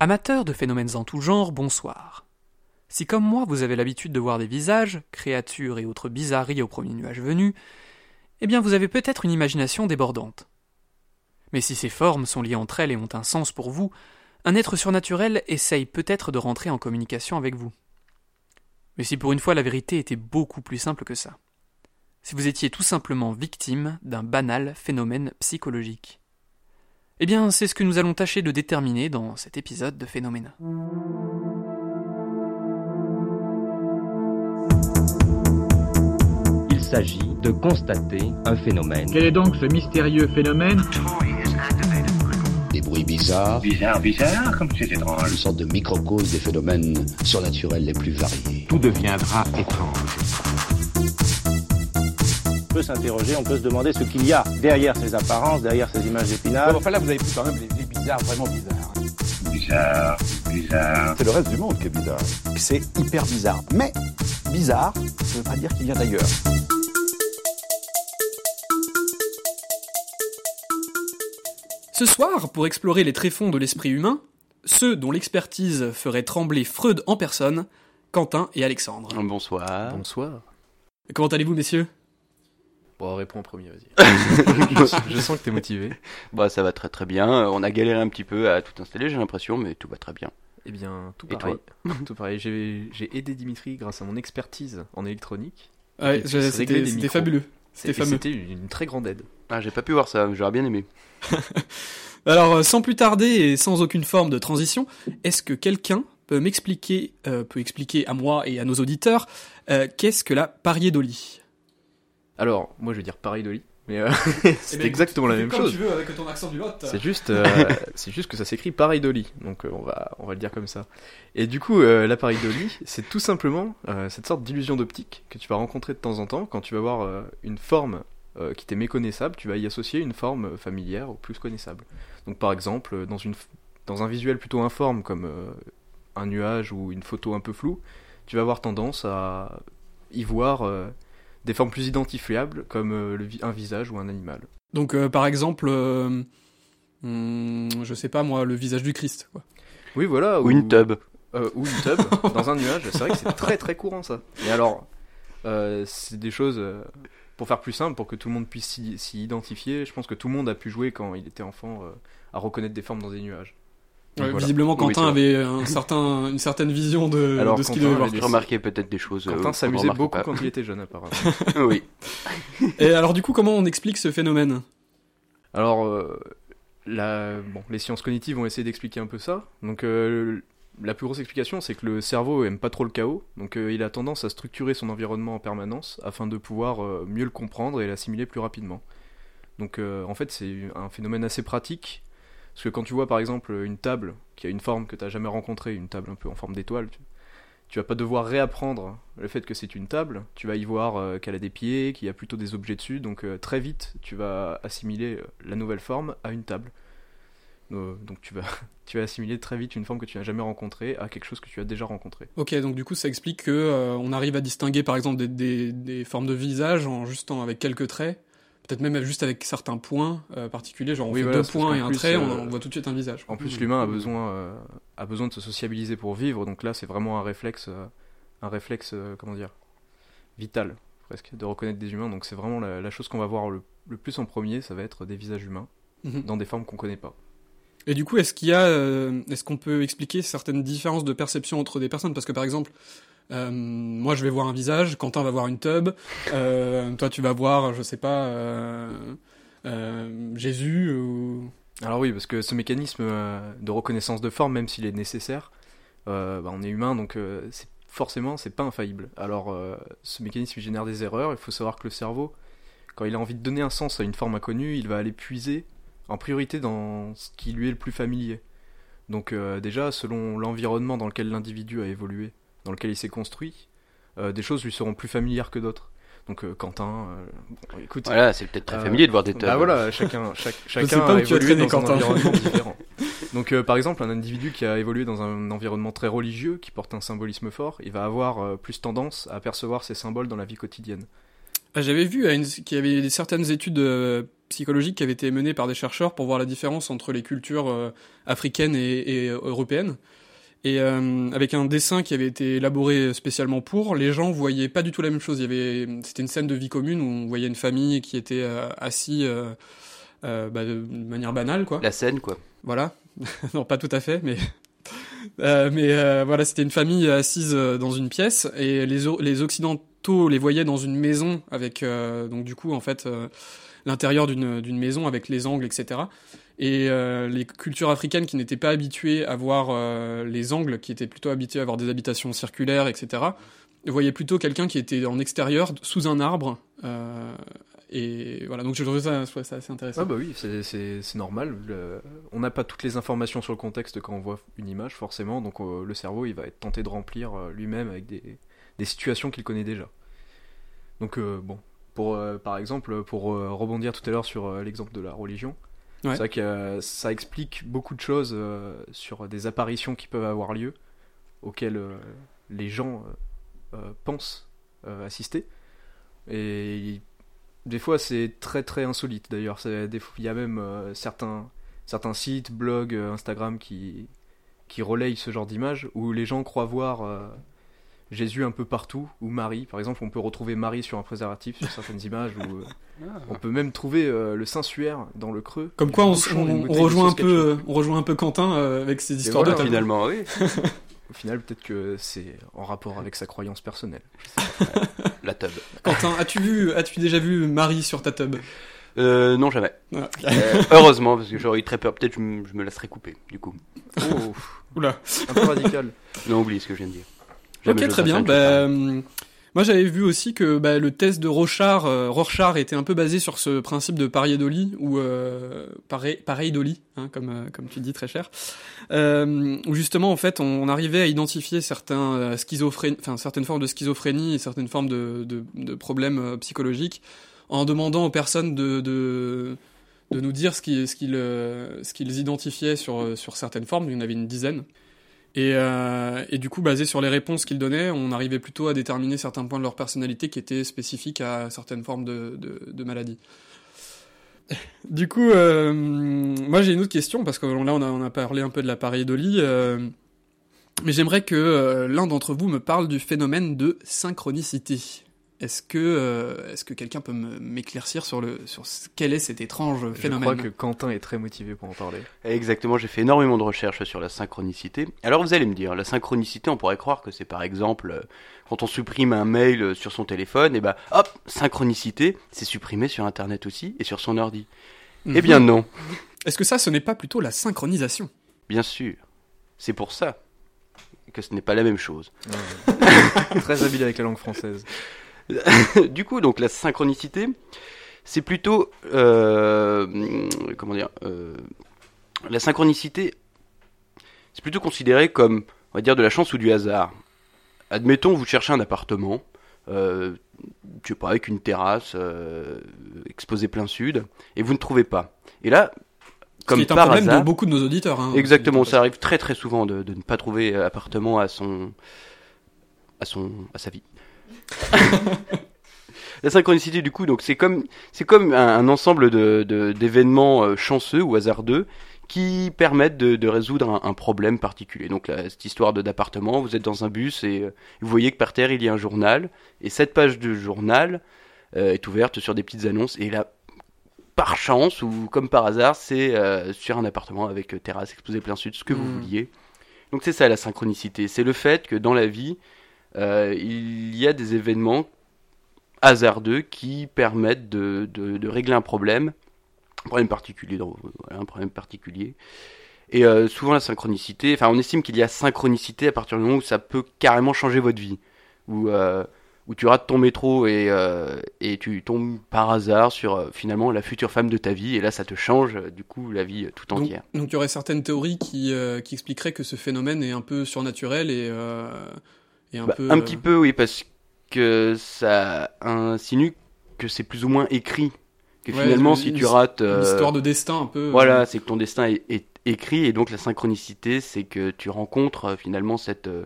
Amateurs de phénomènes en tout genre, bonsoir. Si comme moi vous avez l'habitude de voir des visages, créatures et autres bizarreries au premier nuage venu, eh bien vous avez peut-être une imagination débordante. Mais si ces formes sont liées entre elles et ont un sens pour vous, un être surnaturel essaye peut-être de rentrer en communication avec vous. Mais si pour une fois la vérité était beaucoup plus simple que ça. Si vous étiez tout simplement victime d'un banal phénomène psychologique. Eh bien, c'est ce que nous allons tâcher de déterminer dans cet épisode de Phénomène. Il s'agit de constater un phénomène. Quel est donc ce mystérieux phénomène Des bruits bizarres, Bizarre, bizarre, comme c'est étrange. une sorte de microcosme des phénomènes surnaturels les plus variés. Tout deviendra étrange. On peut s'interroger, on peut se demander ce qu'il y a derrière ces apparences, derrière ces images d'épinal. enfin là, vous avez pris quand même les, les bizarres, vraiment bizarres. Bizarre, bizarre. C'est le reste du monde qui est bizarre. C'est hyper bizarre. Mais bizarre, ça ne veut pas dire qu'il vient d'ailleurs. Ce soir, pour explorer les tréfonds de l'esprit humain, ceux dont l'expertise ferait trembler Freud en personne, Quentin et Alexandre. Bonsoir. Bonsoir. Comment allez-vous, messieurs? Bon, réponds en premier, vas-y. je sens que t'es motivé. Bah, ça va très très bien. On a galéré un petit peu à tout installer, j'ai l'impression, mais tout va très bien. Eh bien, tout Et pareil. tout pareil. J'ai j'ai aidé Dimitri grâce à mon expertise en électronique. Ouais, c'était fabuleux. C'était C'était fameux. c'était une très grande aide. Ah, j'ai pas pu voir ça, j'aurais bien aimé. Alors, euh, sans plus tarder et sans aucune forme de transition, est-ce que quelqu'un peut m'expliquer, euh, peut expliquer à moi et à nos auditeurs, euh, qu'est-ce que la pariédolie? Alors, moi je vais dire pareil de lit, mais euh, Eh c'est ben, exactement la même chose. veux avec ton accent du Lot. C'est juste, euh, c'est juste que ça s'écrit pareil de lit, donc euh, on va, on va le dire comme ça. Et du coup, l'appareil de lit, c'est tout simplement cette sorte d'illusion d'optique que tu vas rencontrer de temps en temps quand tu vas voir une forme qui t'est méconnaissable, tu vas y associer une forme familière ou plus connaissable. Donc par exemple, dans une, dans un visuel plutôt informe comme un nuage ou une photo un peu floue, tu vas avoir tendance à y voir des formes plus identifiables comme euh, le vi- un visage ou un animal. Donc, euh, par exemple, euh, hmm, je sais pas moi, le visage du Christ. Quoi. Oui, voilà. Ou une tub. Euh, ou une tub dans un nuage. C'est vrai que c'est très très courant ça. Et alors, euh, c'est des choses euh, pour faire plus simple, pour que tout le monde puisse s'y s'y identifier. Je pense que tout le monde a pu jouer quand il était enfant euh, à reconnaître des formes dans des nuages. Donc Ouais, voilà. Visiblement, Oui, Quentin avait un certain, une certaine vision de, Alors, de ce qu'il devait voir. remarqué peut-être des choses. euh, Quentin qu'on s'amusait beaucoup pas. quand il était jeune apparemment. oui. Et alors, du coup, comment on explique ce phénomène? Alors, euh, la- bon, les sciences cognitives vont essayer d'expliquer un peu ça. Donc, euh, la plus grosse explication, c'est que le cerveau aime pas trop le chaos. Donc, euh, il a tendance à structurer son environnement en permanence afin de pouvoir euh, mieux le comprendre et l'assimiler plus rapidement. Donc, euh, en fait, c'est un phénomène assez pratique. Parce que quand tu vois par exemple une table qui a une forme que tu n'as jamais rencontrée, une table un peu en forme d'étoile, tu, vas pas devoir réapprendre le fait que c'est une table. Tu vas y voir euh, qu'elle a des pieds, qu'il y a plutôt des objets dessus. Donc euh, très vite, tu vas assimiler euh, la nouvelle forme à une table. Donc tu vas, tu vas assimiler très vite une forme que tu n'as jamais rencontrée à quelque chose que tu as déjà rencontré. Ok, donc du coup, ça explique que on arrive à distinguer, par exemple, des, formes de visage en juste avec quelques traits, peut-être même juste avec certains points euh, particuliers, genre on Oui, fait voilà, deux points et un plus, trait, on, euh, on voit tout de suite un visage. En plus, l'humain a besoin, euh, a besoin de se sociabiliser pour vivre. Donc là, c'est vraiment un réflexe, un réflexe, comment dire, vital presque, de reconnaître des humains. Donc c'est vraiment la, la chose qu'on va voir le, le plus en premier, ça va être des visages humains Mhm. dans des formes qu'on connaît pas. Et du coup, est-ce qu'il y a, est-ce qu'on peut expliquer certaines différences de perception entre des personnes? Parce que par exemple, euh, moi je vais voir un visage, Quentin va voir une tub, euh, toi tu vas voir, je sais pas, euh, Jésus. Alors oui, parce que ce mécanisme de reconnaissance de forme, même s'il est nécessaire, bah, on est humain, donc forcément, c'est pas infaillible. Alors, ce mécanisme génère des erreurs. Il faut savoir que le cerveau, quand il a envie de donner un sens à une forme inconnue, il va aller puiser en priorité dans ce qui lui est le plus familier. Donc déjà, selon l'environnement dans lequel l'individu a évolué, dans lequel il s'est construit, euh, des choses lui seront plus familières que d'autres. Donc euh, Quentin, euh, bon, écoute, Voilà, c'est peut-être très euh, familier de voir des tubs. bah voilà, chacun, chaque, chacun a évolué dans Quentin. un environnement différent. Donc euh, par exemple, un individu qui a évolué dans un environnement très religieux, qui porte un symbolisme fort, il va avoir euh, plus tendance à percevoir ces symboles dans la vie quotidienne. Ah, J'avais vu qu'il y avait certaines études euh, psychologique qui avait été menée par des chercheurs pour voir la différence entre les cultures euh, africaines et, et européennes. Et euh, avec un dessin qui avait été élaboré spécialement pour, les gens voyaient pas du tout la même chose. Il y avait, c'était une scène de vie commune où on voyait une famille qui était euh, assis euh, euh, bah, de manière banale, quoi. La scène, quoi. Voilà. non, pas tout à fait, mais euh, mais euh, voilà, c'était une famille assise dans une pièce et les les occidentaux les voyaient dans une maison avec euh, donc du coup en fait euh, l'intérieur d'une maison avec les angles etc. Et euh, les cultures africaines qui n'étaient pas habituées à voir euh, les angles, qui étaient plutôt habituées à avoir des habitations circulaires, etc., voyaient plutôt quelqu'un qui était en extérieur, sous un arbre. euh, et voilà, donc je trouvais ça, ça assez intéressant. Ah bah oui, c'est- normal. On n'a pas toutes les informations sur le contexte quand on voit une image, forcément. Donc le cerveau, il va être tenté de remplir lui-même avec des, des situations qu'il connaît déjà. Donc bon, pour euh, par exemple, pour euh, rebondir tout à l'heure sur euh, l'exemple de la religion, Ouais. c'est vrai que ça explique beaucoup de choses sur des apparitions qui peuvent avoir lieu, auxquelles les gens pensent assister. Et des fois, c'est très très insolite d'ailleurs. Il y a même certains, certains sites, blogs, Instagram qui, qui relayent ce genre d'images où les gens croient voir Jésus un peu partout, ou Marie. Par exemple, on peut retrouver Marie sur un préservatif sur certaines images, ou euh, on peut même trouver euh, le Saint-Suaire dans le creux. Comme quoi, on, rejoint un peu, euh, on rejoint un peu Quentin euh, avec ses histoires voilà, de tabou. Finalement, oui. Au final, peut-être que c'est en rapport avec sa croyance personnelle. La tub. Quentin, as-tu vu, as-tu déjà vu Marie sur ta tub Euh, non, jamais. Ah, Euh, heureusement, parce que j'aurais eu très peur. Peut-être je, me- je me laisserais couper, du coup. Oh, Oula. un peu radical. Non, oublie ce que je viens de dire. Ok, très bien. Bah, hum, moi, j'avais vu aussi que bah, le test de Rorschach, euh, Rorschach était un peu basé sur ce principe de Pareidoli, ou euh, pareil, pareidoli, hein, comme, euh, comme tu dis très cher, euh, où justement, en fait, on, on arrivait à identifier certains euh, enfin, certaines formes de schizophrénie et certaines formes de, de, de problèmes euh, psychologiques, en demandant aux personnes de, de, de nous dire ce qu'ils ce qu'ils, euh, qu'ils identifiaient sur, euh, sur certaines formes. Il y en avait une dizaine. Et, euh, et du coup, basé sur les réponses qu'ils donnaient, on arrivait plutôt à déterminer certains points de leur personnalité qui étaient spécifiques à certaines formes de, de, maladies. Du coup, euh, moi j'ai une autre question, parce que là on a, parlé un peu de la pareidolie, euh, mais j'aimerais que l'un d'entre vous me parle du phénomène de synchronicité. Est-ce que, euh, est-ce que quelqu'un peut m'éclaircir sur, le, sur ce- quel est cet étrange Je phénomène crois que Quentin est très motivé pour en parler. Exactement, j'ai fait énormément de recherches sur la synchronicité. Alors vous allez me dire, la synchronicité, on pourrait croire que c'est par exemple euh, quand on supprime un mail euh, sur son téléphone, et bah hop, synchronicité, c'est supprimé sur Internet aussi et sur son ordi. Eh bien Mhm. non, Est-ce que ça, ce n'est pas plutôt la synchronisation? Bien sûr. C'est pour ça que ce n'est pas la même chose. très habile avec la langue française. du coup, donc la synchronicité, c'est plutôt euh, comment dire euh, la synchronicité, c'est plutôt considéré comme on va dire de la chance ou du hasard. Admettons, vous cherchez un appartement, euh, je sais pas, avec une terrasse euh, exposée plein sud, et vous ne trouvez pas. Et là, comme Ce qui est un problème hasard, de beaucoup de nos auditeurs. Hein, Exactement, ça arrive très très souvent de, de ne pas trouver appartement à son à son à sa vie. La synchronicité du coup, donc c'est comme c'est comme un, un ensemble de d'événements euh, chanceux ou hasardeux qui permettent de, de résoudre un, un problème particulier. Donc là, cette histoire de d'appartement, vous êtes dans un bus et euh, vous voyez que par terre il y a un journal et cette page de journal euh, est ouverte sur des petites annonces et là par chance ou comme par hasard, c'est sur un appartement avec terrasse exposée plein sud, ce que vous Mm. vouliez. Donc c'est ça la synchronicité, c'est le fait que dans la vie, euh, il y a des événements hasardeux qui permettent de, de, de régler un problème, un problème particulier, voilà, un problème particulier. Et euh, souvent la synchronicité, enfin on estime qu'il y a synchronicité à partir du moment où ça peut carrément changer votre vie, où euh, où tu rates ton métro et, et tu tombes par hasard sur finalement la future femme de ta vie et là ça te change du coup la vie tout entière. donc il y aurait certaines théories qui, qui expliqueraient que ce phénomène est un peu surnaturel et, et un Bah, peu. un euh, petit peu oui parce que ça insinue que c'est plus ou moins écrit que Ouais, finalement si tu rates Une euh, histoire de destin un peu. euh, voilà c'est que ton destin est, est écrit et donc la synchronicité c'est que tu rencontres euh, finalement cette euh,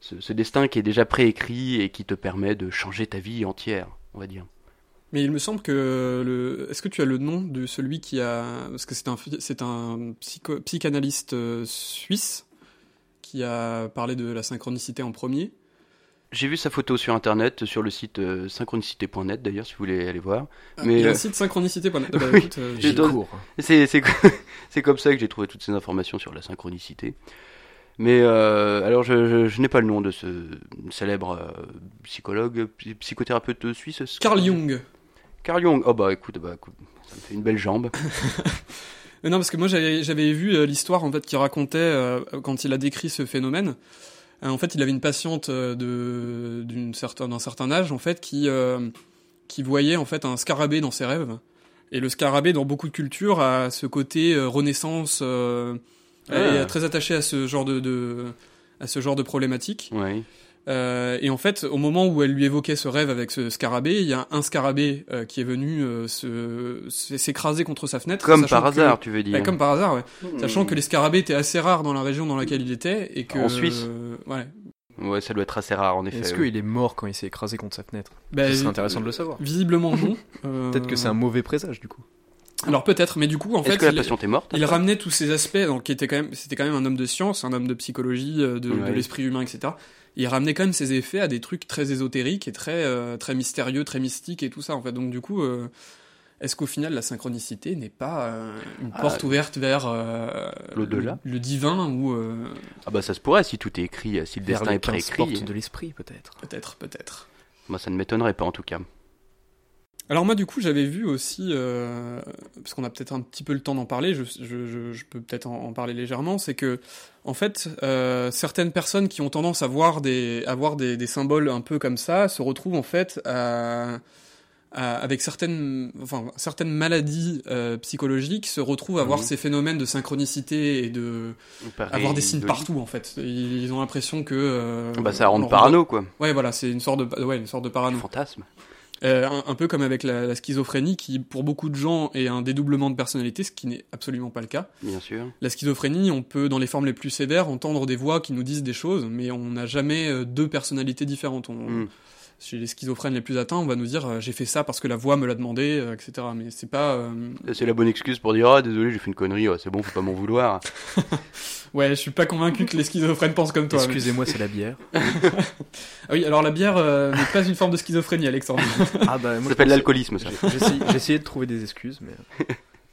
ce, ce destin qui est déjà préécrit et qui te permet de changer ta vie entière on va dire. Mais il me semble que le. Est-ce que tu as le nom de celui qui a. Parce que c'est un, c'est un psycho- psychanalyste euh, suisse? Qui a parlé de la synchronicité en premier. J'ai vu sa photo sur internet, sur le site euh, synchronicité.net d'ailleurs, si vous voulez aller voir. Ah, Mais, il y a euh, un site synchronicité. Bah, bah, Oui. euh, C'est c'est comme ça que j'ai trouvé toutes ces informations sur la synchronicité. Mais euh, alors, je, je, je n'ai pas le nom de ce célèbre euh, psychologue, psy- psychothérapeute suisse. Carl Jung. Carl Jung. Oh bah écoute, bah, écoute, ça me fait une belle jambe. Euh, Non, parce que moi j'avais vu euh, l'histoire en fait qui racontait euh, quand il a décrit ce phénomène. Euh, en fait, il avait une patiente de d'une certain d'un certain âge en fait qui euh, qui voyait en fait un scarabée dans ses rêves. Et le scarabée dans beaucoup de cultures a ce côté renaissance. Ah. Est très attachée à ce genre de, de à ce genre de problématique. Ouais. Euh, et en fait, au moment où elle lui évoquait ce rêve avec ce scarabée, il y a un scarabée euh, qui est venu euh, se se- s'écraser contre sa fenêtre. Comme par que- hasard, tu veux dire. Ouais, comme par hasard, ouais. Hmm. Sachant que les scarabées étaient assez rares dans la région dans laquelle il était et que En Suisse euh, ouais. Ouais, ça doit être assez rare en effet. Est-ce ouais. qu'il est mort quand il s'est écrasé contre sa fenêtre? Bah, Ce serait euh, intéressant de le savoir. Visiblement non. Euh, Peut-être que c'est un mauvais présage du coup. Alors peut-être, mais du coup en Est-ce fait, que la il, est morte il ramenait tous ces aspects, donc qui était quand même, c'était quand même un homme de science, un homme de psychologie, de, l'esprit humain, etc. Il ramenait quand même ses effets à des trucs très ésotériques et très euh, très mystérieux, très mystiques et tout ça en fait. Donc du coup. euh, est-ce qu'au final la synchronicité n'est pas euh, une Ah, porte ouverte vers euh, l'au-delà le, le divin ou euh, Ah bah ça se pourrait si tout est écrit, si le Vers destin les est 15 préécrit. de l'esprit peut-être. peut-être peut-être Moi ça ne m'étonnerait pas en tout cas. Alors moi du coup j'avais vu aussi, euh, parce qu'on a peut-être un petit peu le temps d'en parler, je, je, je, je peux peut-être en, en parler légèrement, c'est que en fait euh, certaines personnes qui ont tendance à voir des, à voir des, des symboles un peu comme ça se retrouvent en fait à, à- avec certaines, enfin certaines maladies euh, psychologiques se retrouvent à avoir Mhm. ces phénomènes de synchronicité et de Pareil, avoir des signes de- partout en fait. Ils, ils ont l'impression que Bah ça rend parano quoi. Ouais voilà c'est une sorte de, ouais une sorte de parano. Fantasme. Euh, un, un peu comme avec la, la schizophrénie, qui pour beaucoup de gens est un dédoublement de personnalité, ce qui n'est absolument pas le cas. Bien sûr. La schizophrénie, on peut, dans les formes les plus sévères, entendre des voix qui nous disent des choses, mais on n'a jamais euh, deux personnalités différentes. On- Mm. Chez les schizophrènes les plus atteints, on va nous dire euh, j'ai fait ça parce que la voix me l'a demandé, euh, etc. Mais c'est pas. euh, C'est la bonne excuse pour dire ah désolé j'ai fait une connerie, oh, c'est bon faut pas m'en vouloir. Ouais, je suis pas convaincu que les schizophrènes pensent comme toi. mais- Excusez-moi, c'est la bière. Ah oui, alors la bière euh, n'est pas une forme de schizophrénie, Alexandre. Ah bah Ça moi je s'appelle l'alcoolisme ça. J'ai essayé de trouver des excuses, mais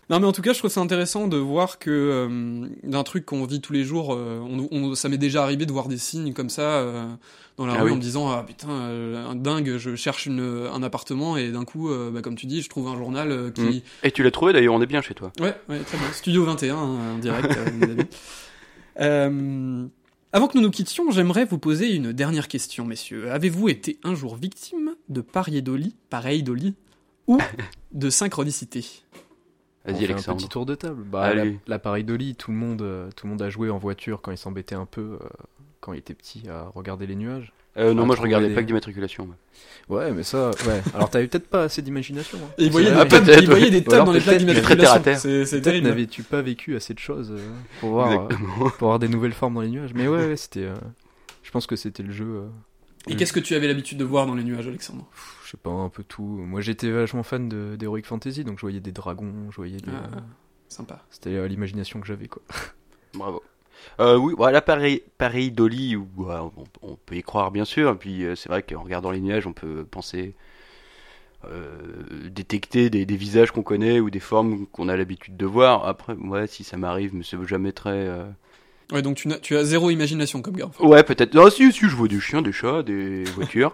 Non, mais en tout cas, je trouve ça intéressant de voir que euh, d'un truc qu'on vit tous les jours, euh, on, on- ça m'est déjà arrivé de voir des signes comme ça euh, dans la Ah rue oui. en me disant ah putain un dingue, je cherche une, un appartement et d'un coup, bah, comme tu dis, je trouve un journal qui Mm. Et tu l'as trouvé d'ailleurs, on est bien chez toi. ouais ouais très bien Studio 21 hein, en direct. mes amis. Avant que nous nous quittions, j'aimerais vous poser une dernière question, messieurs. Avez-vous été un jour victime de pariédolie, pareidolie ou de synchronicité? on Vas-y fait un Alexandre. petit tour de table. Bah, l'appareil Dolly, tout le monde, euh, tout le monde a joué en voiture quand il s'embêtait un peu, euh, quand il était petit, à regarder les nuages. Euh, non moi je regardais des- plaques d'immatriculation. Ouais, mais ça, ouais. Alors t'avais peut-être pas assez d'imagination. hein. Il voyait, des Ah, il voyait des alors dans les plaques qu'il est très terre à d'immatriculation. terre. C'est terrible. n'avais-tu pas vécu assez de choses euh, pour, voir, euh, pour avoir des nouvelles formes dans les nuages? Mais ouais, ouais, c'était. euh, je pense que c'était le jeu. Et qu'est-ce que tu avais l'habitude de voir dans les nuages, Alexandre? Je sais pas, un peu tout. Moi j'étais vachement fan de- d'Heroic Fantasy, donc je voyais des dragons, je voyais des. Ah, Sympa. C'était euh, l'imagination que j'avais quoi. Bravo. Euh, oui, voilà, pareil, pareil Dolly, on, on peut y croire bien sûr. Et puis euh, c'est vrai qu'en regardant les nuages, on peut penser euh, détecter des, des visages qu'on connaît ou des formes qu'on a l'habitude de voir. Après, ouais, si ça m'arrive, mais c'est jamais très. euh, Ouais, donc tu, as zéro imagination comme gars. en fait. Ouais, peut-être. Ah si, si, je vois des chiens, des chats, des voitures.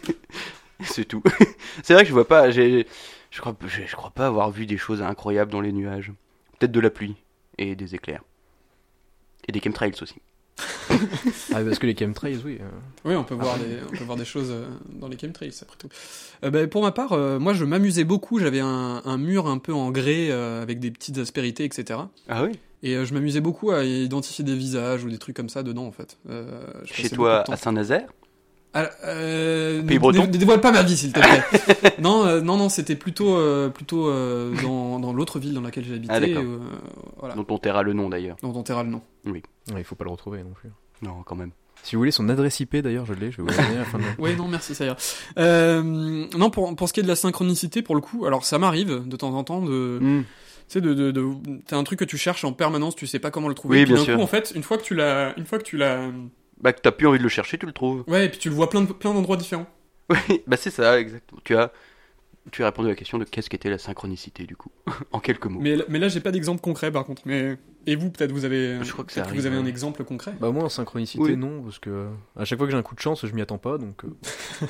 c'est tout. c'est vrai que je vois pas. J'ai, je crois, je, je crois pas avoir vu des choses incroyables dans les nuages. Peut-être de la pluie et des éclairs et des chemtrails aussi. ah, parce que les chemtrails, oui. euh, Oui, on peut, voir des, on peut voir des choses euh, dans les chemtrails, après tout. Euh, bah, pour ma part, euh, moi je m'amusais beaucoup. J'avais un, un mur un peu en grès euh, avec des petites aspérités, etc. Ah oui? Et euh, je m'amusais beaucoup à identifier des visages ou des trucs comme ça dedans, en fait. Euh, je Chez toi, à. Saint-Nazaire Ah, euh, Pays breton ne- ne dévoile pas ma vie, s'il te plaît. non, euh, non, non, c'était plutôt, euh, plutôt euh, dans, dans l'autre ville dans laquelle j'habitais. Ah, euh, voilà. dont on taira le nom d'ailleurs. Dont on taira le nom. ouais, il faut pas le retrouver non plus. Non, quand même. Si vous voulez son adresse IP d'ailleurs, je l'ai, je vais vous donner à la fin de la- Oui, non, merci, ça ira. Euh, non, pour, pour ce qui est de la synchronicité, pour le coup, alors ça m'arrive de temps en temps de. Hmm. Tu sais, de, de, de, t'as un truc que tu cherches en permanence, tu sais pas comment le trouver. Oui, et puis bien d'un sûr. coup, en fait, une fois que tu l'as, une fois que tu l'as, Bah, que t'as plus envie de le chercher, tu le trouves. ouais, et puis tu le vois plein de, plein d'endroits différents. Oui, bah c'est ça, exactement. Tu as, tu as répondu à la question de qu'est-ce qu'était la synchronicité, du coup, en quelques mots. Mais, mais là, j'ai pas d'exemple concret, par contre. Mais et vous, peut-être, vous avez, Je crois que ça vous avez un exemple concret. Bah moi en synchronicité Oui. non, parce que à chaque fois que j'ai un coup de chance, je m'y attends pas, donc euh,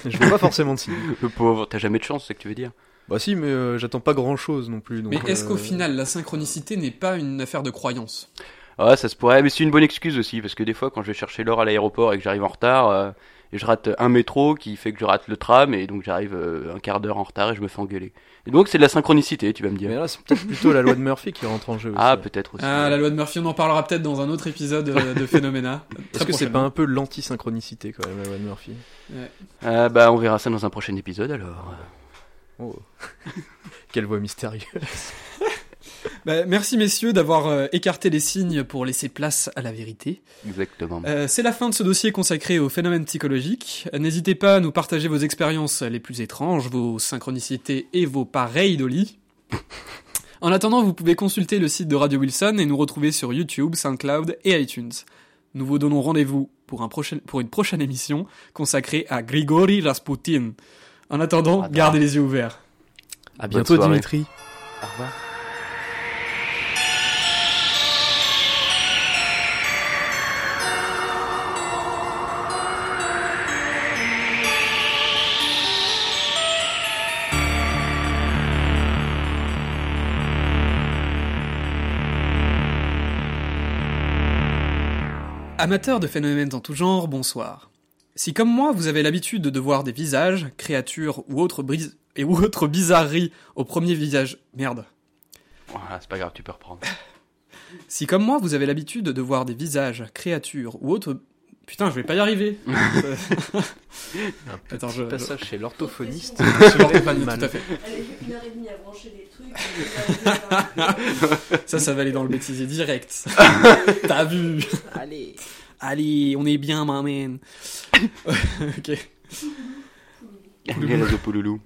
je vois pas forcément de signe. Le pauvre, t'as jamais de chance, c'est ce que tu veux dire. Bah si, mais euh, j'attends pas grand chose non plus. donc, mais est-ce qu'au euh, final, la synchronicité n'est pas une affaire de croyance? Ah, ça se pourrait, mais c'est une bonne excuse aussi, parce que des fois, quand je vais chercher l'or à l'aéroport et que j'arrive en retard, euh, et je rate un métro qui fait que je rate le tram, et donc j'arrive euh, un quart d'heure en retard et je me fais engueuler. Et donc c'est de la synchronicité, tu vas me Mais dire. là, c'est peut-être plutôt la loi de Murphy qui rentre en jeu. Ah, aussi. peut-être aussi. Ah, la loi de Murphy, on en parlera peut-être dans un autre épisode euh, de Phénoména. Est-ce que c'est pas un peu l'anti-synchronicité quand même, la loi de Murphy? Ah, bah, on verra ça dans un prochain épisode alors. Oh. Quelle voix mystérieuse. Bah, merci messieurs d'avoir euh, écarté les signes pour laisser place à la vérité. Exactement. Euh, c'est la fin de ce dossier consacré aux phénomènes psychologiques. N'hésitez pas à nous partager vos expériences les plus étranges, vos synchronicités et vos pareils d'Oli. En attendant, vous pouvez consulter le site de Radio Wilson et nous retrouver sur YouTube, SoundCloud et iTunes. Nous vous donnons rendez-vous pour, un prochain, pour une prochaine émission consacrée à Grigori Rasputin. En attendant, Attends. gardez les yeux ouverts. À bientôt. Dimitri. Au revoir. Amateurs de phénomènes en tout genre, bonsoir. Si comme moi vous avez l'habitude de voir des visages, créatures ou autres, brise- et ou autres bizarreries au premier visage... Merde. Voilà, c'est pas grave, tu peux reprendre. Si comme moi vous avez l'habitude de voir des visages, créatures ou autres... Putain, je vais pas y arriver. Attends, je... je- Passage chez l'orthophoniste. je suis l'orthophoniste, tout à fait. Elle une heure et demie à brancher des trucs. Ça, ça va aller dans le bêtisier direct. T'as vu Allez. Allez, on est bien, ma man. ok. Allez, Zopouloulou.